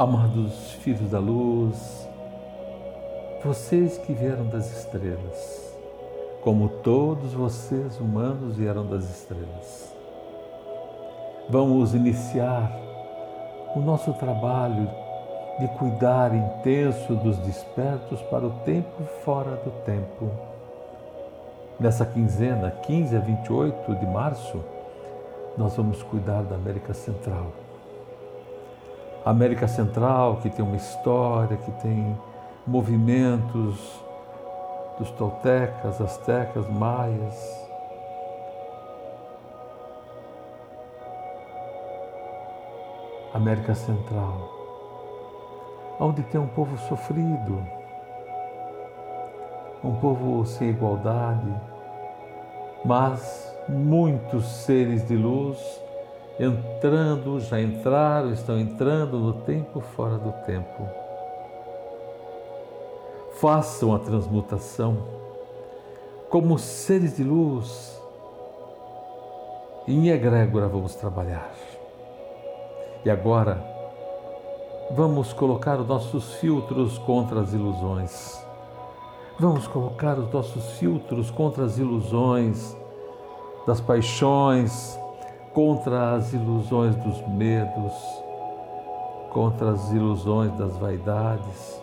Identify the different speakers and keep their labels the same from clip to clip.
Speaker 1: Amados filhos da luz, vocês que vieram das estrelas, como todos vocês humanos vieram das estrelas, vamos iniciar o nosso trabalho de cuidar intenso dos despertos para o tempo fora do tempo. Nessa quinzena, 15 a 28 de março, nós vamos cuidar da América Central. América Central, que tem uma história, que tem movimentos dos toltecas, astecas, maias. América Central, onde tem um povo sofrido, um povo sem igualdade, mas muitos seres de luz entrando, já entraram, estão entrando no tempo fora do tempo. Façam a transmutação como seres de luz. Em egrégora vamos trabalhar. E agora, vamos colocar os nossos filtros contra as ilusões. Vamos colocar os nossos filtros contra as ilusões das paixões, contra as ilusões dos medos, contra as ilusões das vaidades.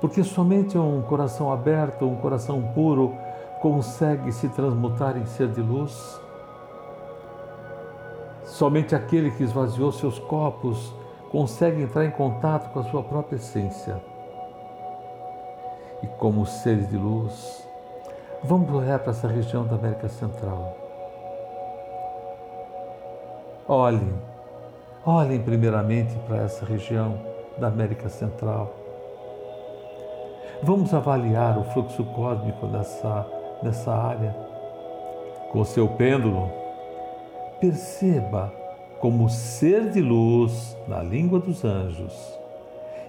Speaker 1: Porque somente um coração aberto, um coração puro, consegue se transmutar em ser de luz. Somente aquele que esvaziou seus copos consegue entrar em contato com a sua própria essência. E como seres de luz, vamos olhar para essa região da América Central Olhem, olhem primeiramente para essa região da América Central. Vamos avaliar o fluxo cósmico dessa, dessa área. Com seu pêndulo, perceba como ser de luz na língua dos anjos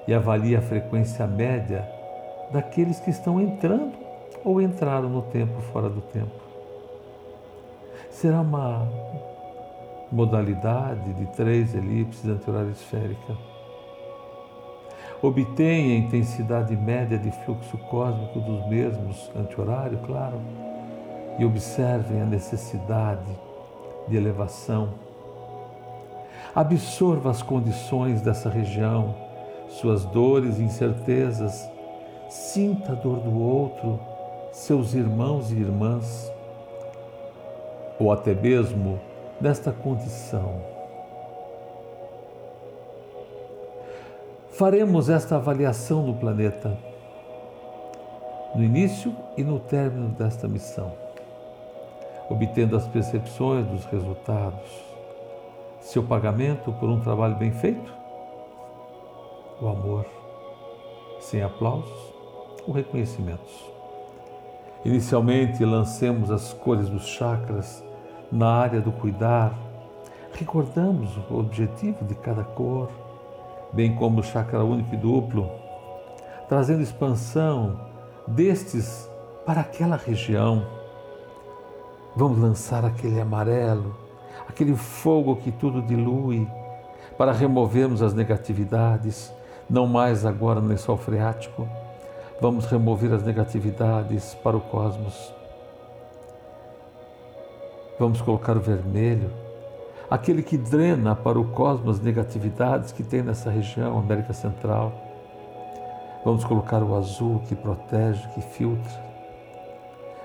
Speaker 1: e avalie a frequência média daqueles que estão entrando ou entraram no tempo fora do tempo. Será uma modalidade de três elipses anti-horária esférica. Obtenha a intensidade média de fluxo cósmico dos mesmos anti-horário, claro, e observem a necessidade de elevação. Absorva as condições dessa região, suas dores e incertezas. Sinta a dor do outro, seus irmãos e irmãs, ou até mesmo desta condição. Faremos esta avaliação no planeta, no início e no término desta missão, obtendo as percepções dos resultados, seu pagamento por um trabalho bem feito, o amor, sem aplausos, o reconhecimento. Inicialmente, lancemos as cores dos chakras na área do cuidar, recordamos o objetivo de cada cor, bem como o chakra único e duplo, trazendo expansão destes para aquela região. Vamos lançar aquele amarelo, aquele fogo que tudo dilui, para removermos as negatividades, não mais agora no lençol freático. Vamos remover as negatividades para o cosmos Vamos colocar o vermelho, aquele que drena para o cosmos negatividades que tem nessa região, América Central. Vamos colocar o azul, que protege, que filtra.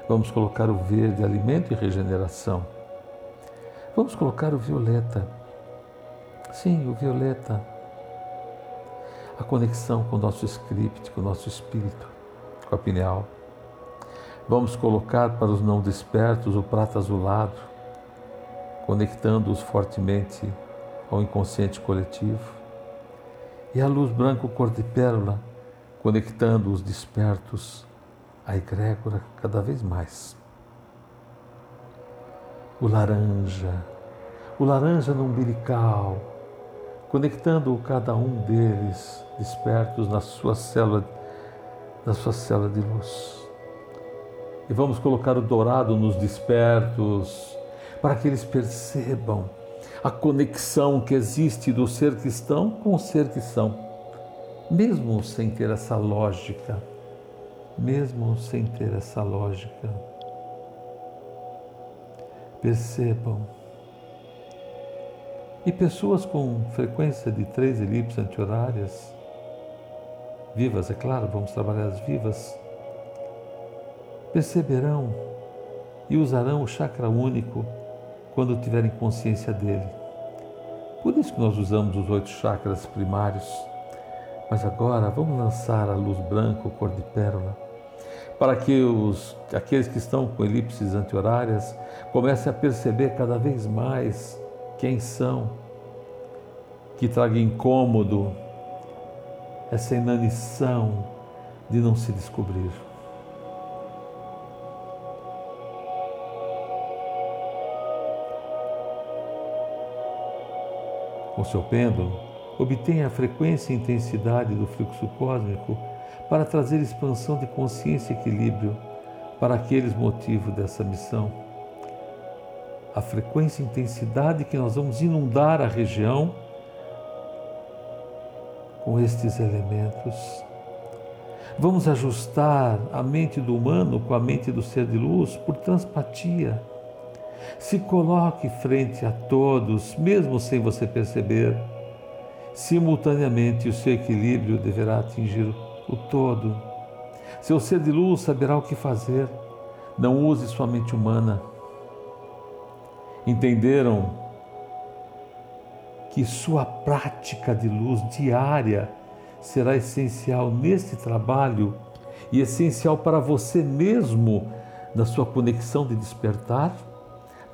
Speaker 1: Vamos colocar o verde, alimento e regeneração. Vamos colocar o violeta. Sim, o violeta. A conexão com o nosso script, com o nosso espírito, com a pineal. Vamos colocar para os não despertos o prata azulado, conectando-os fortemente ao inconsciente coletivo. E a luz branco cor de pérola, conectando os despertos à egrégora cada vez mais. O laranja, o laranja no umbilical, conectando cada um deles despertos na sua célula, na sua célula de luz e vamos colocar o dourado nos despertos, para que eles percebam a conexão que existe do ser que estão com o ser que são. mesmo sem ter essa lógica, mesmo sem ter essa lógica, percebam. E pessoas com frequência de três elipses anti-horárias, vivas, é claro, vamos trabalhar as vivas, perceberão e usarão o chakra único quando tiverem consciência dele. Por isso que nós usamos os oito chakras primários. Mas agora vamos lançar a luz branca, cor de pérola, para que os, aqueles que estão com elipses anti-horárias comecem a perceber cada vez mais quem são, que traga incômodo essa inanição de não se descobrir. Com seu pêndulo, obtenha a frequência e intensidade do fluxo cósmico para trazer expansão de consciência e equilíbrio para aqueles motivos dessa missão. A frequência e intensidade que nós vamos inundar a região com estes elementos. Vamos ajustar a mente do humano com a mente do ser de luz por transpatia se coloque frente a todos, mesmo sem você perceber. Simultaneamente, o seu equilíbrio deverá atingir o todo. Seu ser de luz saberá o que fazer. Não use sua mente humana. Entenderam que sua prática de luz diária será essencial neste trabalho e essencial para você mesmo na sua conexão de despertar?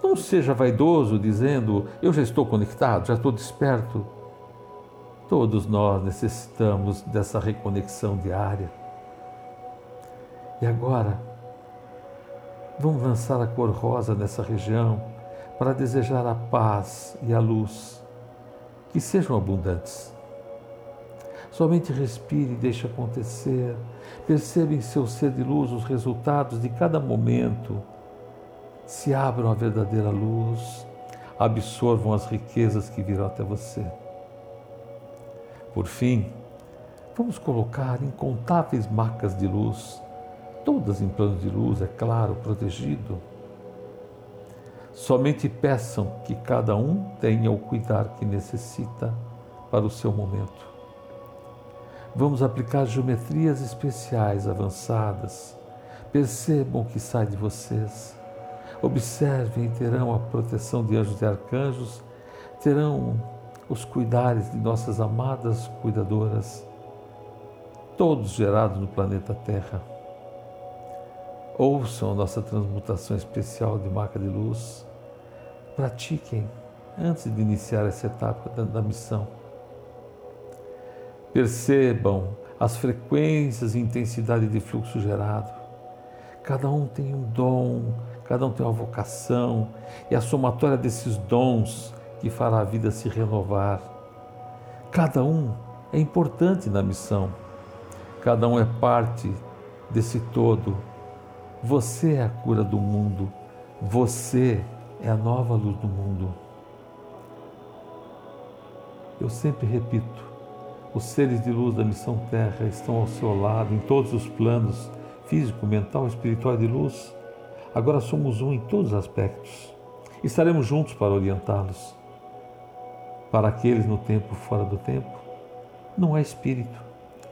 Speaker 1: Não seja vaidoso dizendo, eu já estou conectado, já estou desperto. Todos nós necessitamos dessa reconexão diária. E agora, vamos lançar a cor rosa nessa região para desejar a paz e a luz, que sejam abundantes. Somente respire e deixe acontecer. Perceba em seu ser de luz os resultados de cada momento se abram à verdadeira luz, absorvam as riquezas que virão até você. Por fim, vamos colocar incontáveis marcas de luz, todas em plano de luz, é claro, protegido. Somente peçam que cada um tenha o cuidar que necessita para o seu momento. Vamos aplicar geometrias especiais avançadas. Percebam que sai de vocês Observem terão a proteção de anjos e arcanjos, terão os cuidares de nossas amadas cuidadoras, todos gerados no planeta Terra. Ouçam a nossa transmutação especial de marca de luz. Pratiquem antes de iniciar essa etapa da missão. Percebam as frequências e intensidade de fluxo gerado. Cada um tem um dom, cada um tem uma vocação, e a somatória desses dons que fará a vida se renovar. Cada um é importante na missão, cada um é parte desse todo. Você é a cura do mundo, você é a nova luz do mundo. Eu sempre repito: os seres de luz da missão Terra estão ao seu lado em todos os planos físico, mental, espiritual de luz Agora somos um em todos os aspectos. Estaremos juntos para orientá-los. Para aqueles no tempo fora do tempo, não há espírito.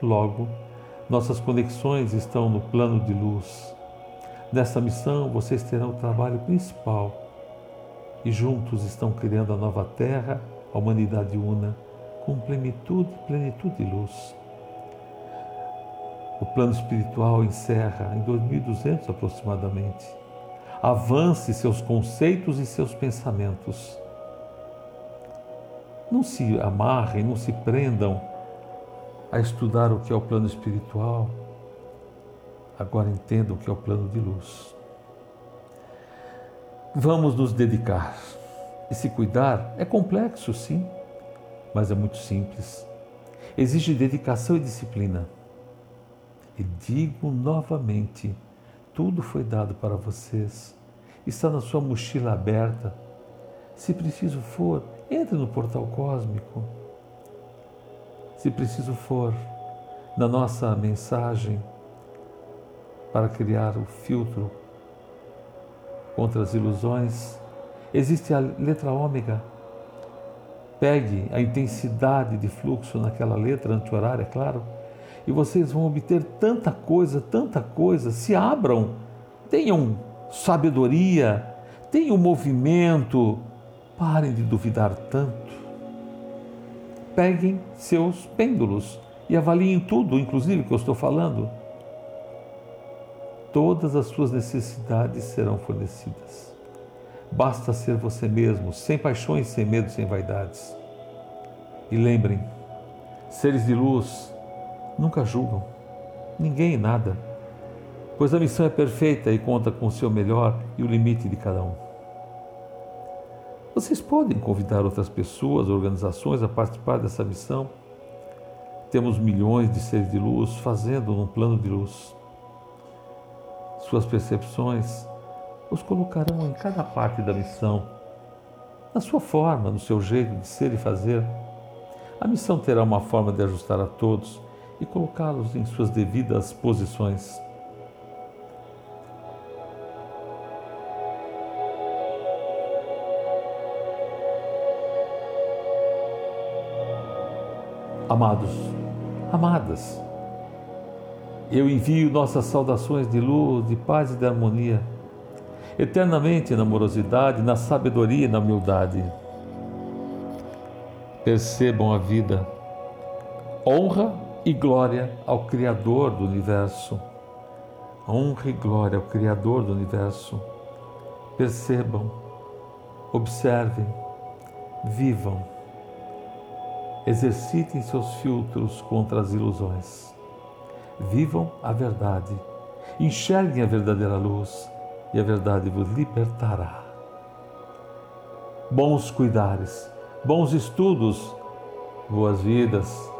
Speaker 1: Logo, nossas conexões estão no plano de luz. Nessa missão, vocês terão o trabalho principal e juntos estão criando a nova terra, a humanidade una, com plenitude, plenitude e luz. O plano espiritual encerra em 2200 aproximadamente avance seus conceitos e seus pensamentos. Não se amarrem, não se prendam a estudar o que é o plano espiritual. Agora entendam o que é o plano de luz. Vamos nos dedicar. E se cuidar é complexo, sim, mas é muito simples. Exige dedicação e disciplina. E digo novamente, tudo foi dado para vocês. Está na sua mochila aberta. Se preciso for, entre no portal cósmico. Se preciso for, na nossa mensagem para criar o filtro contra as ilusões, existe a letra ômega. Pegue a intensidade de fluxo naquela letra anti-horária, é claro, e vocês vão obter tanta coisa, tanta coisa. Se abram, tenham sabedoria, tenham movimento, parem de duvidar tanto. Peguem seus pêndulos e avaliem tudo, inclusive o que eu estou falando. Todas as suas necessidades serão fornecidas. Basta ser você mesmo, sem paixões, sem medo, sem vaidades. E lembrem, seres de luz nunca julgam, ninguém e nada, pois a missão é perfeita e conta com o seu melhor e o limite de cada um. Vocês podem convidar outras pessoas, organizações a participar dessa missão. Temos milhões de seres de luz fazendo num plano de luz. Suas percepções os colocarão em cada parte da missão, na sua forma, no seu jeito de ser e fazer. A missão terá uma forma de ajustar a todos e colocá-los em suas devidas posições. Amados, amadas, eu envio nossas saudações de luz, de paz e de harmonia, eternamente na amorosidade, na sabedoria e na humildade. Percebam a vida, honra e glória ao Criador do universo. Honra e glória ao Criador do universo. Percebam, observem, vivam. Exercitem seus filtros contra as ilusões. Vivam a verdade. Enxerguem a verdadeira luz e a verdade vos libertará. Bons cuidares, bons estudos, boas vidas